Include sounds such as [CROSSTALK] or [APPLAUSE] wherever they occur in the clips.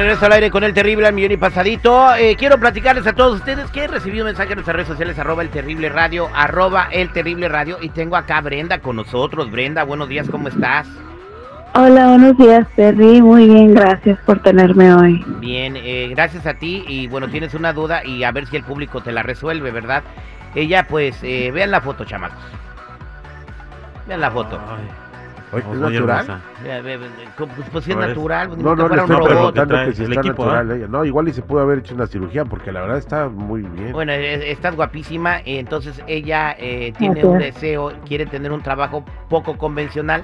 regreso al aire con el terrible al millón y pasadito. Eh, quiero platicarles a todos ustedes que he recibido un mensaje en nuestras redes sociales, arroba el terrible radio, arroba el terrible radio. Y tengo acá a Brenda con nosotros. Brenda, buenos días, ¿cómo estás? Hola, buenos días, Terry. Muy bien, gracias por tenerme hoy. Bien, eh, gracias a ti. Y bueno, tienes una duda y a ver si el público te la resuelve, ¿verdad? Ella, pues, eh, vean la foto, chamacos. Vean la foto. Oye, ¿Es natural? Pues, pues sí es ver. natural. pues, No, no, le estoy preguntando que si está natural ¿eh? ella. No, igual y se pudo haber hecho una cirugía porque la verdad está muy bien. Bueno, eh, estás guapísima, entonces ella eh, tiene un deseo, quiere tener un trabajo poco convencional.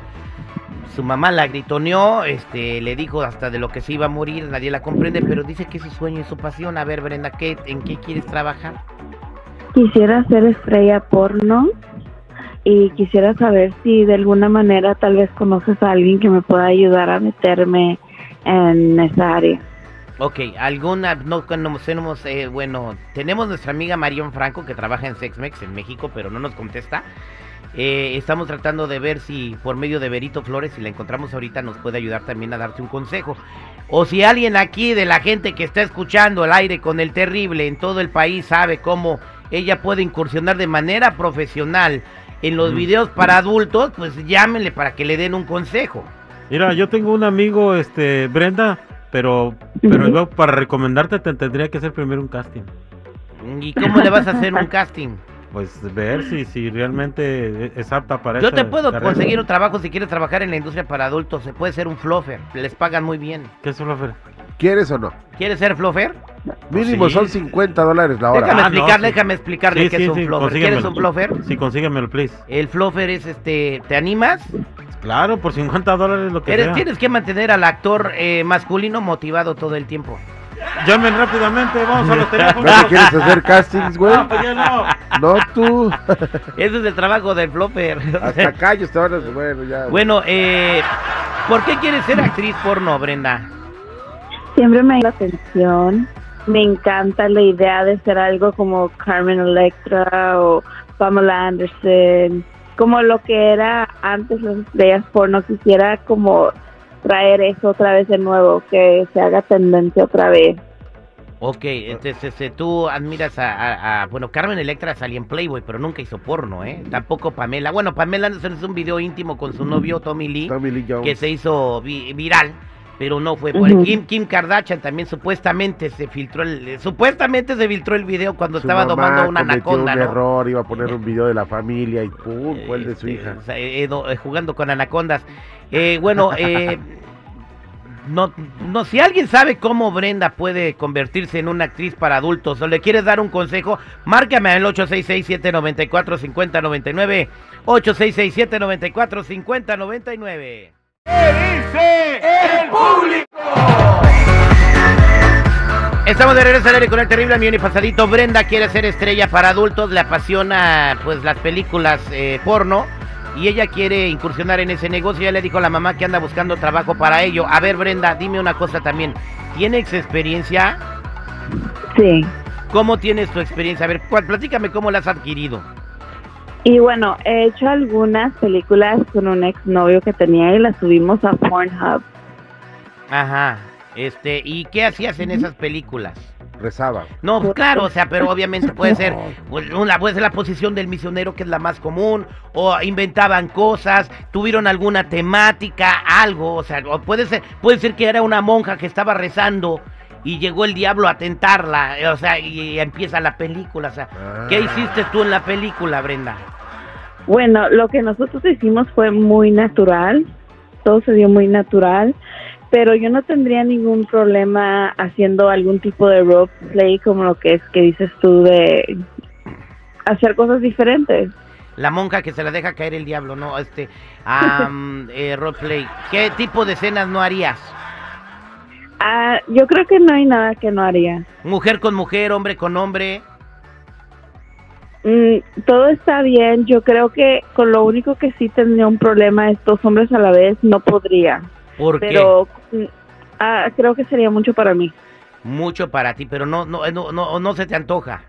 Su mamá la gritoneó, este, le dijo hasta de lo que se iba a morir, nadie la comprende, pero dice que es su sueño y su pasión. A ver, Brenda, ¿qué, ¿en qué quieres trabajar? Quisiera ser estrella porno y quisiera saber si de alguna manera tal vez conoces a alguien que me pueda ayudar a meterme en esa área. Ok, alguna, no conocemos, eh, bueno, tenemos nuestra amiga Marion Franco que trabaja en Sexmex en México, pero no nos contesta. Eh, estamos tratando de ver si por medio de Berito Flores, si la encontramos ahorita, nos puede ayudar también a darte un consejo. O si alguien aquí de la gente que está escuchando el aire con el terrible en todo el país sabe cómo ella puede incursionar de manera profesional en los Mm. videos para adultos, pues llámenle para que le den un consejo. Mira, yo tengo un amigo, este, Brenda, pero, pero yo para recomendarte te tendría que hacer primero un casting. ¿Y cómo le vas a hacer un casting? [LAUGHS] Pues ver si, si realmente es apta para Yo esa te puedo carrera. conseguir un trabajo si quieres trabajar en la industria para adultos. Se puede ser un fluffer. Les pagan muy bien. ¿Qué es Fluffer? ¿Quieres o no? ¿Quieres ser fluffer? Mínimo sí. son 50 dólares la hora. Déjame Ah, no, sí. déjame explicarle Sí, qué sí, es un sí, fluffer. ¿Quieres consíguemelo. un fluffer? Sí, consíguemelo, please. El fluffer es este. ¿Te animas? Claro, por 50 dólares lo que Eres- sea. tienes que mantener al actor eh, masculino motivado todo el tiempo. Llamen rápidamente, vamos a los [LAUGHS] ¿No teléfonos. te quieres hacer castings, güey? [LAUGHS] No, pues ya no. No, tú. [LAUGHS] Ese es el trabajo del fluffer. Hasta callos te van a... Bueno, ya. bueno, eh, ¿por qué quieres ser actriz porno, Brenda? Siempre me llama la atención. Me encanta la idea de ser algo como Carmen Electra o Pamela Anderson, como lo que era antes las estrellas porno. Quisiera como traer eso otra vez de nuevo, que se haga tendencia otra vez. Ok, entonces este, tú admiras a, a- a- Bueno, Carmen Electra salía en Playboy, pero nunca hizo porno, ¿eh? Tampoco Pamela. Bueno, Pamela Anderson hizo un video íntimo con su novio Tommy Lee, Tommy Lee Jones. que se hizo vi- viral, pero no fue por Ujú. Kim, Kim Kardashian también supuestamente se filtró el... eh, Supuestamente se filtró el video cuando Su estaba mamá domando a una anaconda, un ¿no? error, iba a poner un video de la familia y pum, fue el de su Este, hija. eh, do- eh, jugando con anacondas. Eh, bueno, [LAUGHS] eh, no, no, si alguien sabe cómo Brenda puede convertirse en una actriz para adultos o le quieres dar un consejo, márcame al 866-794-5099. 866-794-5099. Estamos de regreso al aire con el terrible millón y pasadito. Brenda quiere ser estrella para adultos, le apasiona pues las películas eh, porno y ella quiere incursionar en ese negocio. Ya le dijo a la mamá que anda buscando trabajo para ello. A ver, Brenda, dime una cosa también. ¿Tienes experiencia? Sí. ¿Cómo tienes tu experiencia? A ver, platícame cómo la has adquirido. Y bueno, he hecho algunas películas con un exnovio que tenía y las subimos a Pornhub. Ajá. Este, ¿y qué hacías en esas películas? Rezaba. No, pues, claro, o sea, pero obviamente puede ser [LAUGHS] pues, una, puede ser la posición del misionero que es la más común, o inventaban cosas, tuvieron alguna temática, algo, o sea, o puede ser, puede ser que era una monja que estaba rezando y llegó el diablo a tentarla, o sea, y, empieza la película, o sea, ¿qué Ah. hiciste tú en la película, Brenda? Bueno, lo que nosotros hicimos fue muy natural, todo se dio muy natural, pero yo no tendría ningún problema haciendo algún tipo de roleplay como lo que es que dices tú de hacer cosas diferentes. La monja que se la deja caer el diablo, ¿no? Este, [LAUGHS] eh, roleplay. ¿Qué tipo de escenas no harías? Ah, yo creo que no hay nada que no haría. Mujer con mujer, hombre con hombre. Mm, todo está bien. Yo creo que con lo único que sí tendría un problema es dos hombres a la vez. No podría. ¿Por Pero mm, ah, creo que sería mucho para mí. qué? Mucho para ti, pero no, no, no, no, no se te antoja.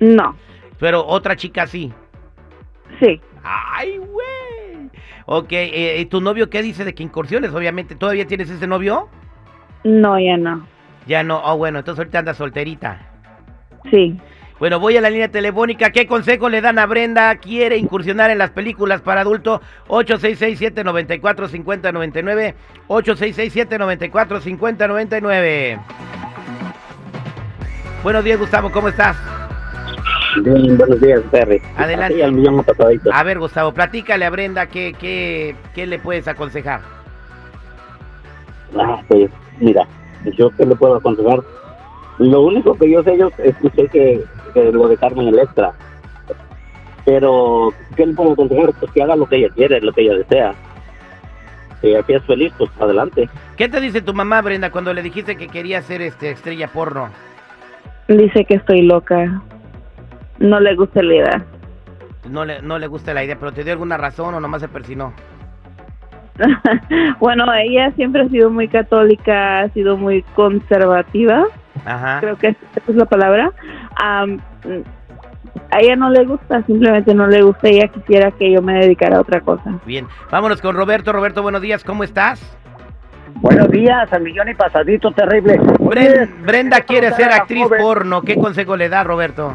No. Pero otra chica sí. Sí. ¡Ay, güey! Ok, eh, ¿y tu novio qué dice de que incursiones? Obviamente, ¿todavía tienes ese novio? No, ya no. Ya no, oh, bueno, entonces ahorita andas solterita. Sí. Bueno, voy a la línea telefónica. ¿Qué consejo le dan a Brenda? ¿Quiere incursionar en las películas para adulto? 866-794-5099. 866-794-5099. Buenos días, Gustavo, ¿cómo estás? Bien, buenos días, Terry. Adelante. A ver, Gustavo, platícale a Brenda qué, qué, qué le puedes aconsejar. Ah, pues, mira, yo qué le puedo aconsejar. Lo único que yo sé, yo escuché que, que lo de Carmen Electra. Pero, ¿qué le puedo aconsejar? Pues que haga lo que ella quiere, lo que ella desea. Si ella es feliz, pues adelante. ¿Qué te dice tu mamá, Brenda, cuando le dijiste que quería ser este, estrella porno? Dice que estoy loca. No le gusta la idea. No le, no le gusta la idea, pero ¿te dio alguna razón o nomás se persinó? [LAUGHS] bueno, ella siempre ha sido muy católica, ha sido muy conservativa. Ajá. Creo que esa es la palabra. Am, a ella no le gusta, simplemente no le gusta. Ella quisiera que yo me dedicara a otra cosa. Bien, vámonos con Roberto. Roberto, buenos días, ¿cómo estás? Buenos días, al millón y pasadito terrible. Bren- Brenda Oye, quiere ser actriz joven. porno. ¿Qué consejo le da, Roberto?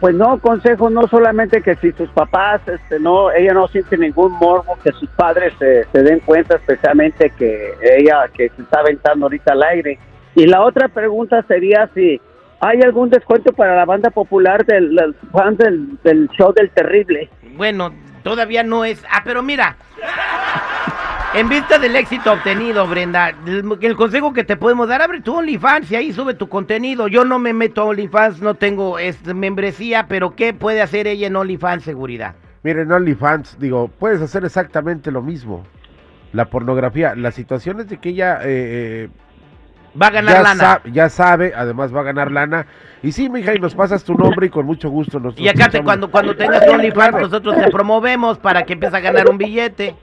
Pues no, consejo no solamente que si sus papás, este, no, ella no siente ningún morbo, que sus padres se, se den cuenta especialmente que ella, que se está aventando ahorita al aire. Y la otra pregunta sería si hay algún descuento para la banda popular del, del fan del, del show del terrible. Bueno, todavía no es. Ah, pero mira. En vista del éxito obtenido, Brenda, el, el consejo que te podemos dar, abre tu OnlyFans y ahí sube tu contenido. Yo no me meto a OnlyFans, no tengo membresía, pero ¿qué puede hacer ella en OnlyFans seguridad? Miren, OnlyFans, digo, puedes hacer exactamente lo mismo. La pornografía, la situación es de que ella eh, eh, Va a ganar ya, lana. sa- ya sabe, además va a ganar lana. Y sí, mija, y nos pasas tu nombre y con mucho gusto nos Y acá te, cuando, cuando tengas tu OnlyFans, nosotros te promovemos para que empieces a ganar un billete.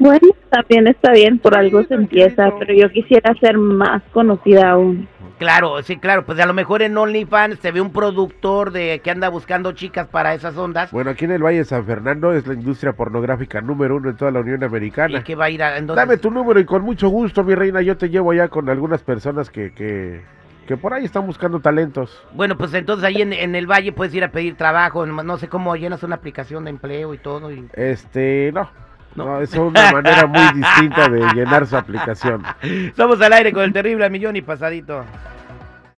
Bueno, también está bien, por algo se empieza, pero yo quisiera ser más conocida aún. Claro, sí, claro, pues a lo mejor en OnlyFans se ve un productor de que anda buscando chicas para esas ondas Bueno, aquí en el Valle de San Fernando es la industria pornográfica número uno en toda la Unión y Americana. que va a ir a... entonces- Dame tu número y con mucho gusto, mi reina, yo te llevo allá con algunas personas que, que, que por ahí están buscando talentos. Bueno, pues entonces ahí en, en el valle puedes ir a pedir trabajo, no no sé cómo llenas una aplicación de empleo y todo. Y... Este, no. No. No, es una manera muy distinta de llenar su aplicación. [LAUGHS] Somos al aire con el terrible millón y pasadito.